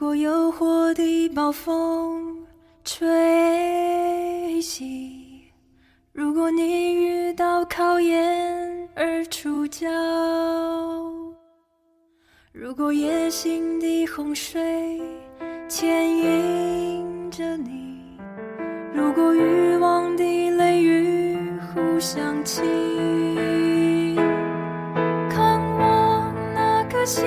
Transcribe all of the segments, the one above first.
如果诱惑的暴风吹袭，如果你遇到考验而出脚，如果野心的洪水牵引着你，如果欲望的雷雨互相侵，看我那颗心，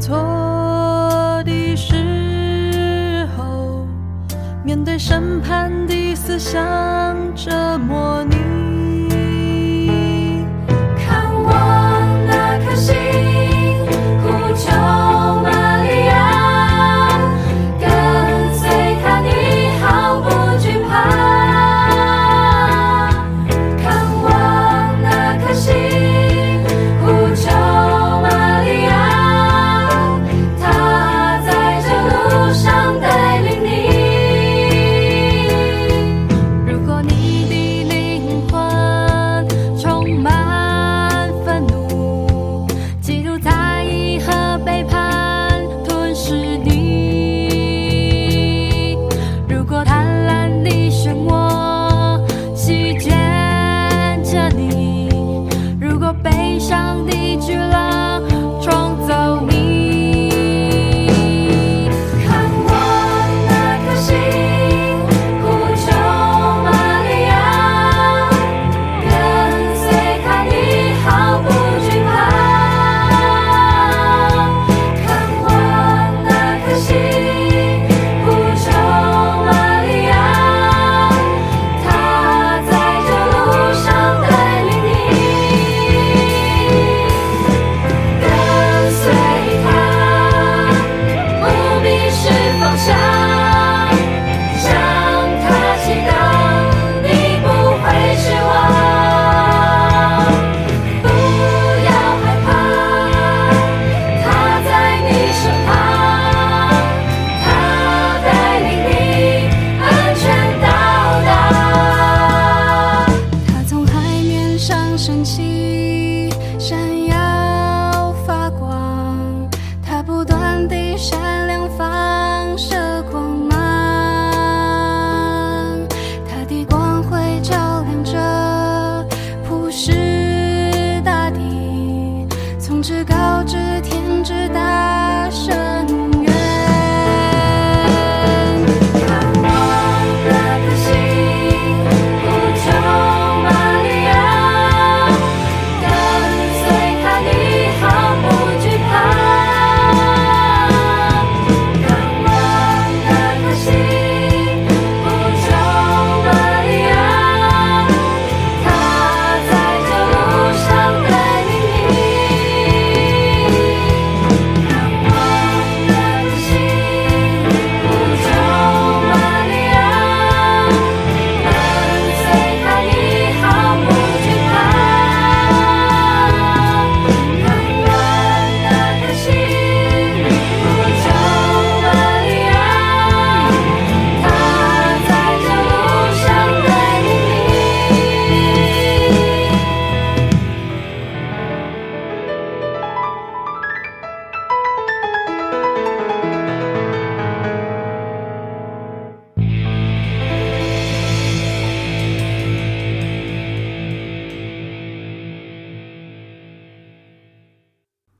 错的时候，面对审判的思想折磨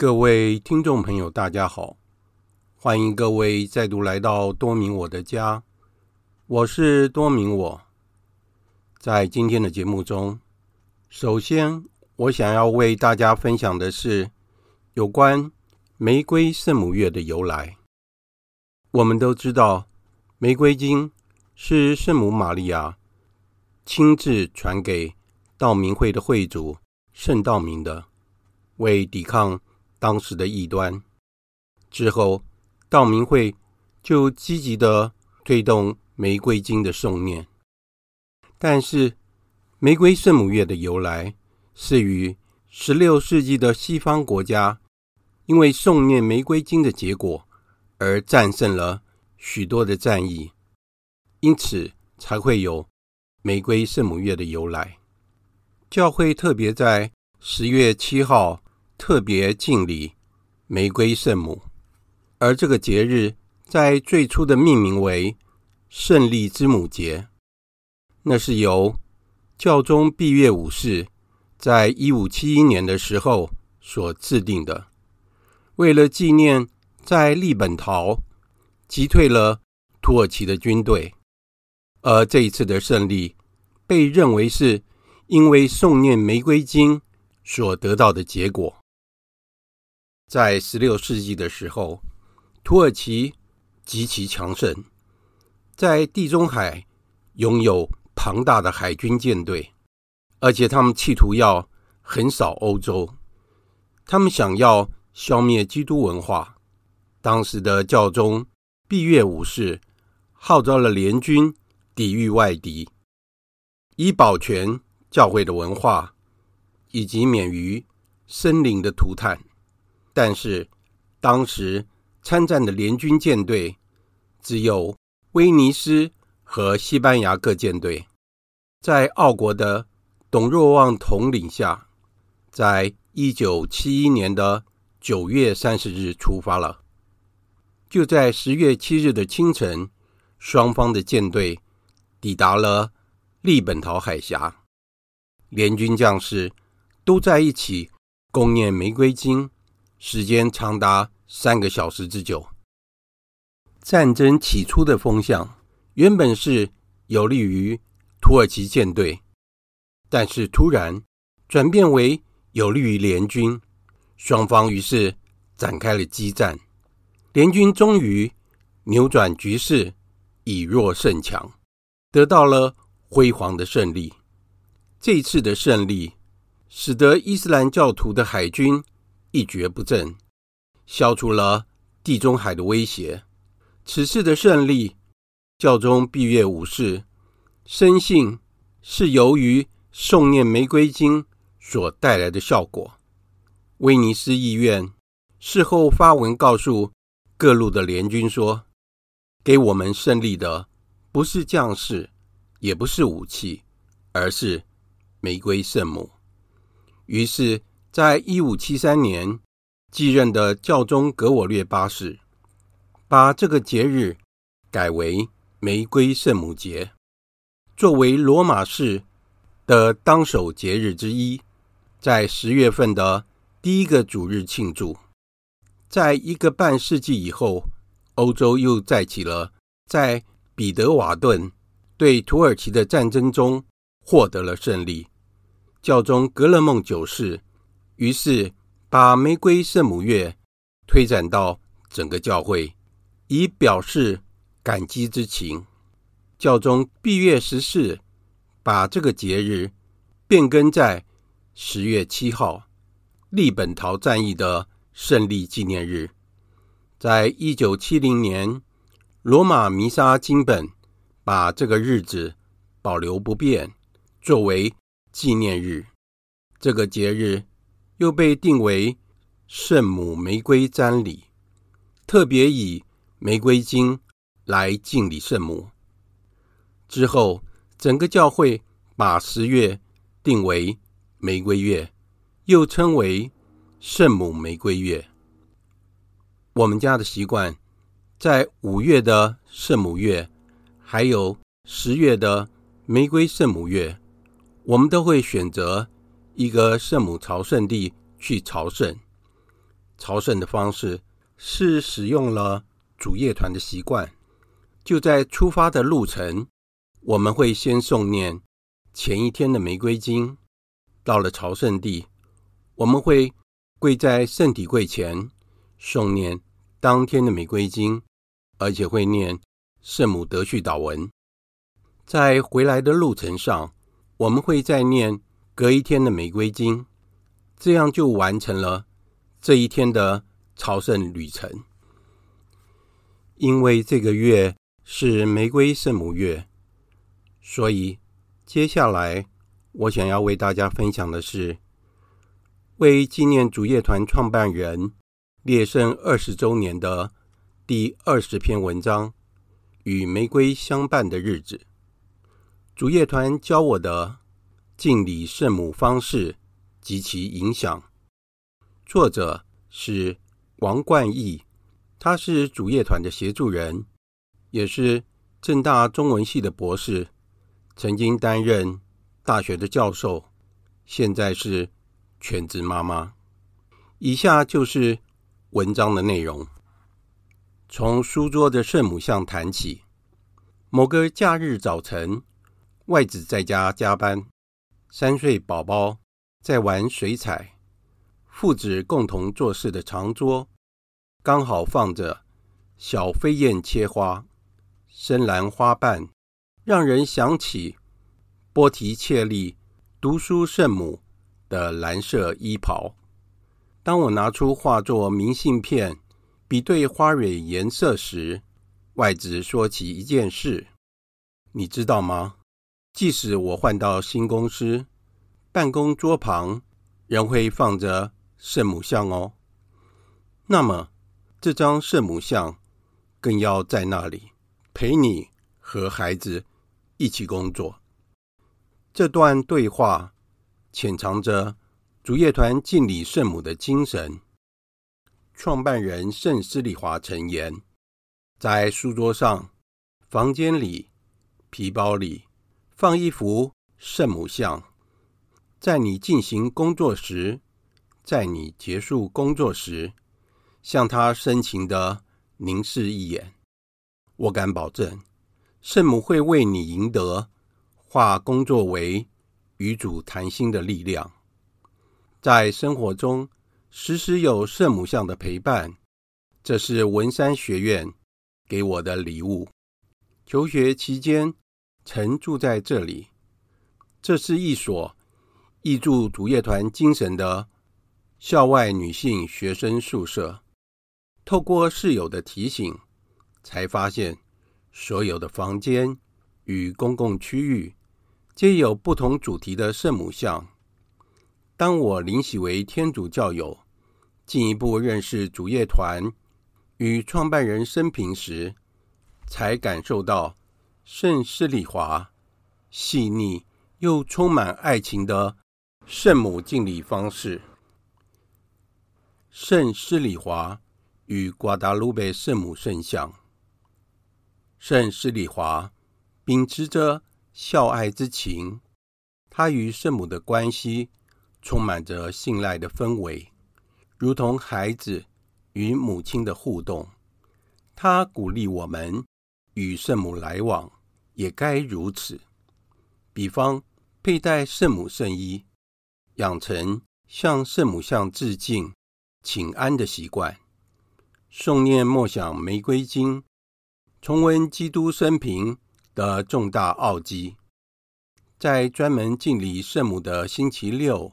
各位听众朋友，大家好，欢迎各位再度来到多明我的家，我是多明我。在今天的节目中，首先我想要为大家分享的是有关玫瑰圣母月的由来。我们都知道，玫瑰经是圣母玛利亚亲自传给道明会的会主圣道明的，为抵抗当时的异端。之后，道明会就积极的推动玫瑰经的诵念。但是，玫瑰圣母月的由来是与十六世纪的西方国家因为诵念玫瑰经的结果而战胜了许多的战役，因此才会有玫瑰圣母月的由来。教会特别在十月七号特别敬礼玫瑰圣母，而这个节日在最初的命名为胜利之母节，那是由教宗庇阅五世在一五七一年的时候所制定的，为了纪念在利本陶击退了土耳其的军队，而这一次的胜利被认为是。因为诵念玫瑰经所得到的结果，在十六世纪的时候，土耳其极其强盛，在地中海拥有庞大的海军舰队，而且他们企图要横扫欧洲，他们想要消灭基督文化。当时的教宗庇阅五世号召了联军抵御外敌，以保全。教会的文化，以及免于生灵的涂炭，但是当时参战的联军舰队只有威尼斯和西班牙各舰队，在奥国的董若望统领下，在一九七一年的九月三十日出发了。就在十月七日的清晨，双方的舰队抵达了利本陶海峡。联军将士都在一起共念玫瑰经，时间长达三个小时之久。战争起初的风向原本是有利于土耳其舰队，但是突然转变为有利于联军，双方于是展开了激战。联军终于扭转局势，以弱胜强，得到了辉煌的胜利。这次的胜利，使得伊斯兰教徒的海军一蹶不振，消除了地中海的威胁。此次的胜利，教宗庇阅五世深信是由于诵念玫瑰经所带来的效果。威尼斯议院事后发文告诉各路的联军说：“给我们胜利的不是将士，也不是武器，而是。”玫瑰圣母。于是，在一五七三年继任的教宗格我略八世，把这个节日改为玫瑰圣母节，作为罗马市的当守节日之一，在十月份的第一个主日庆祝。在一个半世纪以后，欧洲又再起了在彼得瓦顿对土耳其的战争中获得了胜利。教宗格勒孟九世于是把玫瑰圣母月推展到整个教会，以表示感激之情。教宗庇月十四把这个节日变更在十月七号，利本陶战役的胜利纪念日。在一九七零年，罗马弥撒经本把这个日子保留不变，作为。纪念日，这个节日又被定为圣母玫瑰瞻礼，特别以玫瑰经来敬礼圣母。之后，整个教会把十月定为玫瑰月，又称为圣母玫瑰月。我们家的习惯，在五月的圣母月，还有十月的玫瑰圣母月。我们都会选择一个圣母朝圣地去朝圣。朝圣的方式是使用了主乐团的习惯。就在出发的路程，我们会先诵念前一天的玫瑰经。到了朝圣地，我们会跪在圣体柜前诵念当天的玫瑰经，而且会念圣母德绪祷文。在回来的路程上，我们会再念隔一天的玫瑰金，这样就完成了这一天的朝圣旅程。因为这个月是玫瑰圣母月，所以接下来我想要为大家分享的是，为纪念主业团创办人烈圣二十周年的第二十篇文章：与玫瑰相伴的日子。主业团教我的敬礼圣母方式及其影响。作者是王冠义。他是主业团的协助人，也是政大中文系的博士，曾经担任大学的教授，现在是全职妈妈。以下就是文章的内容：从书桌的圣母像谈起。某个假日早晨，外子在家加班，三岁宝宝在玩水彩，父子共同做事的长桌。刚好放着小飞燕切花，深蓝花瓣，让人想起波提切利读书圣母的蓝色衣袍。当我拿出画作明信片，比对花蕊颜色时，外子说起一件事：你知道吗？即使我换到新公司，办公桌旁仍会放着圣母像哦。那么。这张圣母像更要在那里陪你和孩子一起工作。这段对话潜藏着主业团敬礼圣母的精神。创办人圣斯里华陈言：“在书桌上、房间里、皮包里放一幅圣母像，在你进行工作时，在你结束工作时。”向他深情地凝视一眼，我敢保证，圣母会为你赢得化工作为与主谈心的力量。在生活中，时时有圣母像的陪伴，这是文山学院给我的礼物。求学期间曾住在这里，这是一所挹注主业团精神的校外女性学生宿舍。透过室友的提醒，才发现所有的房间与公共区域皆有不同主题的圣母像。当我灵洗为天主教友，进一步认识主业团与创办人生平时，才感受到圣施礼华细腻又充满爱情的圣母敬礼方式。圣施礼华。与瓜达卢贝圣母圣像，圣施礼华秉持着孝爱之情，他与圣母的关系充满着信赖的氛围，如同孩子与母亲的互动。他鼓励我们与圣母来往，也该如此。比方佩戴圣母圣衣，养成向圣母像致敬、请安的习惯。诵念默想玫瑰经，重温基督生平的重大奥迹，在专门敬礼圣母的星期六，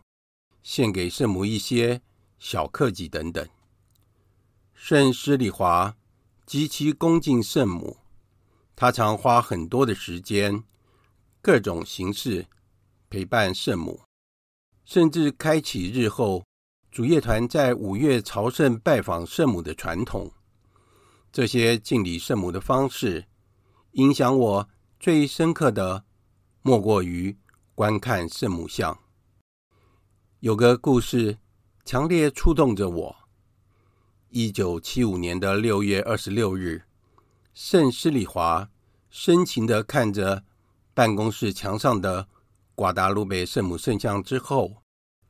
献给圣母一些小克己等等。圣施礼华极其恭敬圣母，他常花很多的时间，各种形式陪伴圣母，甚至开启日后。主乐团在五月朝圣拜访圣母的传统，这些敬礼圣母的方式，影响我最深刻的，莫过于观看圣母像。有个故事强烈触动着我。一九七五年的六月二十六日，圣施礼华深情地看着办公室墙上的瓜达卢贝圣母圣像之后。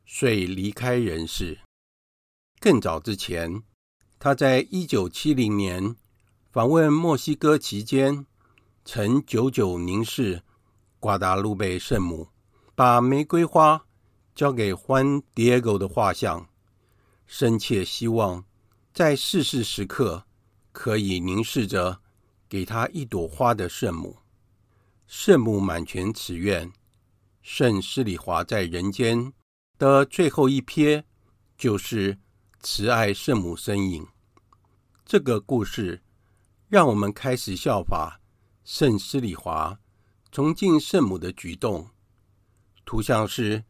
遂离开人世。更早之前，他在一九七零年访问墨西哥期间，曾久久凝视瓜达卢贝圣母，把玫瑰花交给欢迪耶戈的画像，深切希望在逝世时刻可以凝视着给他一朵花的圣母。圣母满全此愿，圣施礼华在人间的最后一瞥，就是慈爱圣母身影。这个故事让我们开始效法圣施礼华崇敬圣母的举动。图像是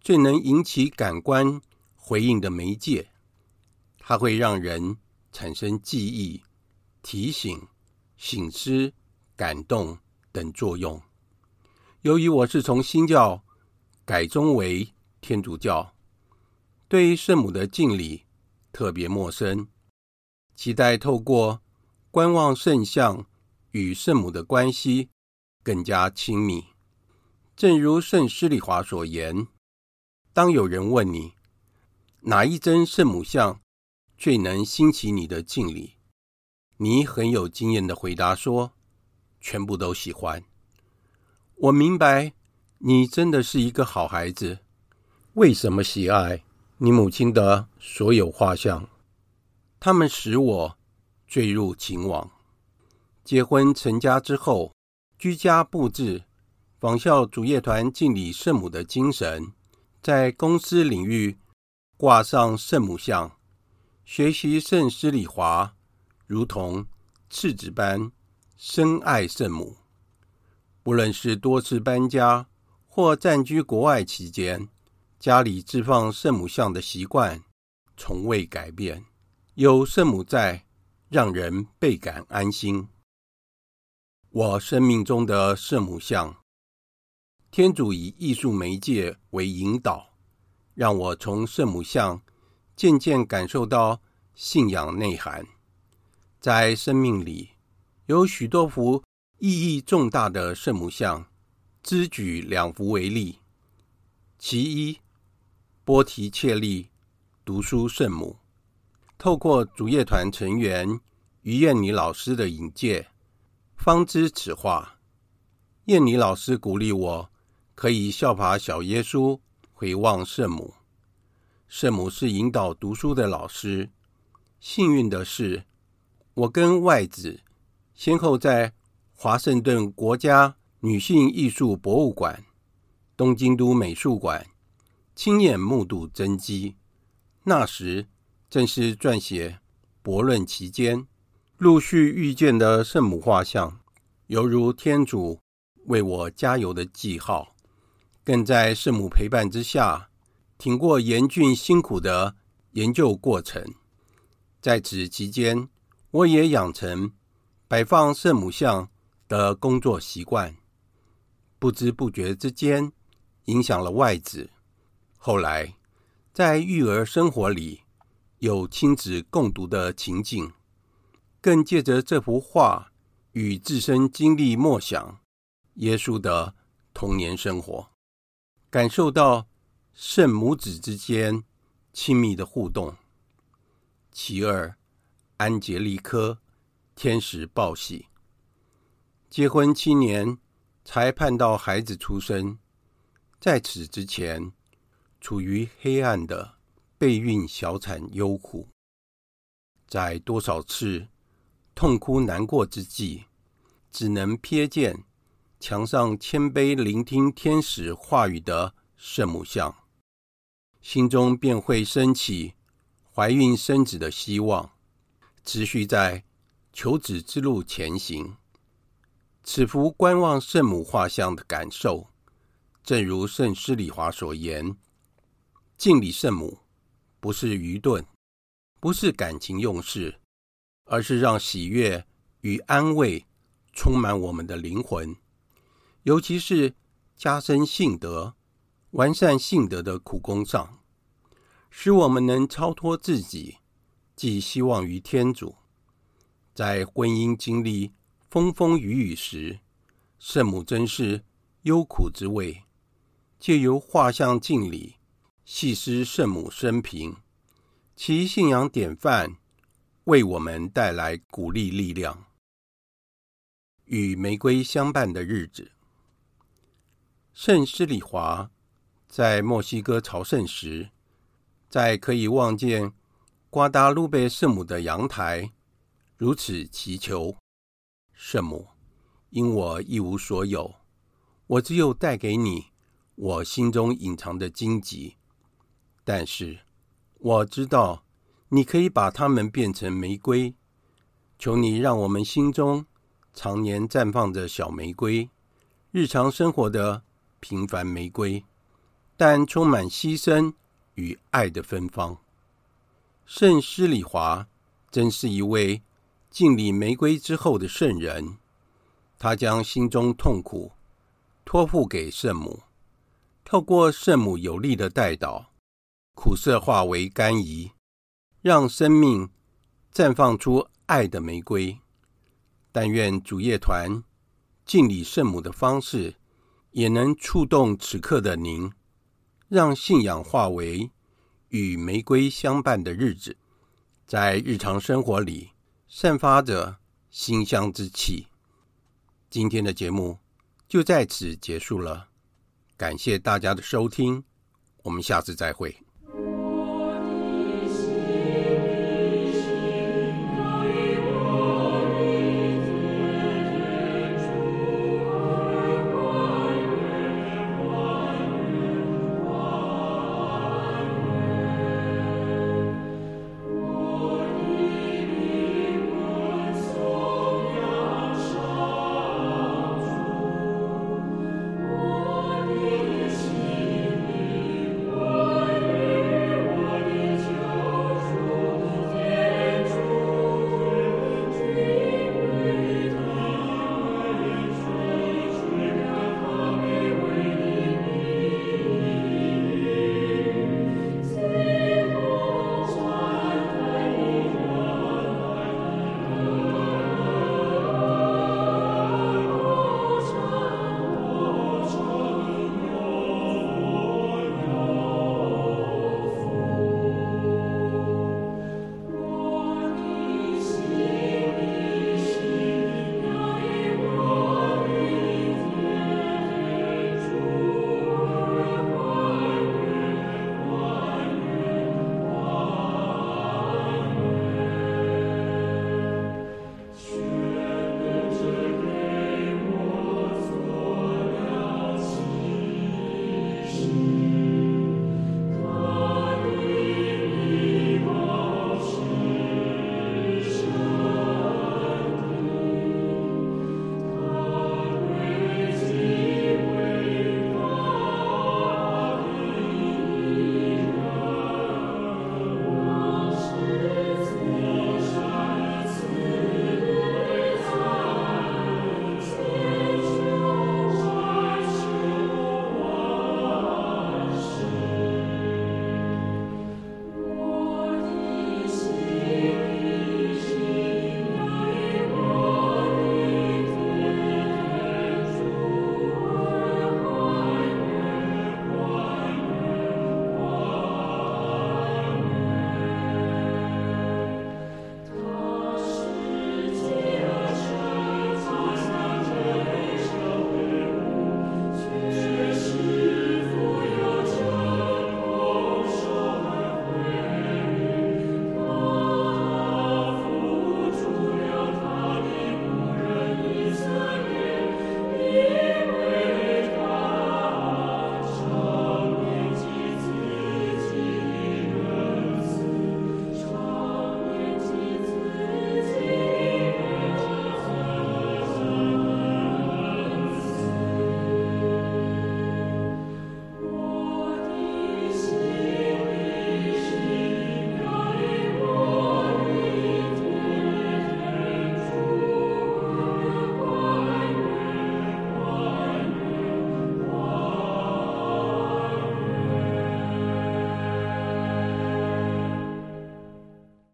最能引起感官回应的媒介，它会让人产生记忆、提醒、醒思、感动等作用。由于我是从新教改宗为天主教，对圣母的敬礼特别陌生，期待透过观望圣像与圣母的关系更加亲密。正如圣施礼华所言，当有人问你哪一尊圣母像最能兴起你的敬礼，你很有经验的回答说：“全部都喜欢。”我明白你真的是一个好孩子。为什么喜爱你母亲的所有画像？他们使我坠入情网。结婚成家之后，居家布置。仿效主业团敬礼圣母的精神，在公司领域挂上圣母像，学习圣施礼华，如同次子般深爱圣母。不论是多次搬家或暂居国外期间，家里置放圣母像的习惯从未改变。有圣母在，让人倍感安心。我生命中的圣母像。天主以艺术媒介为引导，让我从圣母像渐渐感受到信仰内涵。在生命里，有许多幅意义重大的圣母像，只举两幅为例。其一，波提切利读书圣母，透过主业团成员于燕妮老师的引介，方知此画。燕妮老师鼓励我。可以效法小耶稣回望圣母。圣母是引导读书的老师。幸运的是，我跟外子先后在华盛顿国家女性艺术博物馆、东京都美术馆亲眼目睹真迹。那时正是撰写博论期间，陆续遇见的圣母画像，犹如天主为我加油的记号。更在圣母陪伴之下，挺过严峻辛苦的研究过程。在此期间，我也养成摆放圣母像的工作习惯，不知不觉之间影响了外子。后来，在育儿生活里有亲子共读的情景，更借着这幅画与自身经历默想耶稣的童年生活。感受到圣母子之间亲密的互动。其二，安杰丽科天使报喜，结婚七年才盼到孩子出生，在此之前处于黑暗的备孕小产忧苦，在多少次痛哭难过之际，只能瞥见。墙上谦卑聆听天使话语的圣母像，心中便会升起怀孕生子的希望，持续在求子之路前行。此幅观望圣母画像的感受，正如圣施礼华所言：敬礼圣母不是愚钝，不是感情用事，而是让喜悦与安慰充满我们的灵魂。尤其是加深信德、完善信德的苦功上，使我们能超脱自己，寄希望于天主。在婚姻经历风风雨雨时，圣母真是忧苦之味。借由画像敬礼，细思圣母生平，其信仰典范为我们带来鼓励力量。与玫瑰相伴的日子。圣施里华在墨西哥朝圣时，在可以望见瓜达卢贝圣母的阳台，如此祈求：圣母，因我一无所有，我只有带给你我心中隐藏的荆棘，但是我知道你可以把它们变成玫瑰。求你让我们心中常年绽放着小玫瑰，日常生活的平凡玫瑰，但充满牺牲与爱的芬芳。圣施礼华真是一位敬礼玫瑰之后的圣人，他将心中痛苦托付给圣母。透过圣母有力的代祷，苦涩化为甘饴，让生命绽放出爱的玫瑰。但愿主业团敬礼圣母的方式，也能触动此刻的您，让信仰化为与玫瑰相伴的日子，在日常生活里散发着馨香之气。今天的节目就在此结束了。感谢大家的收听，我们下次再会。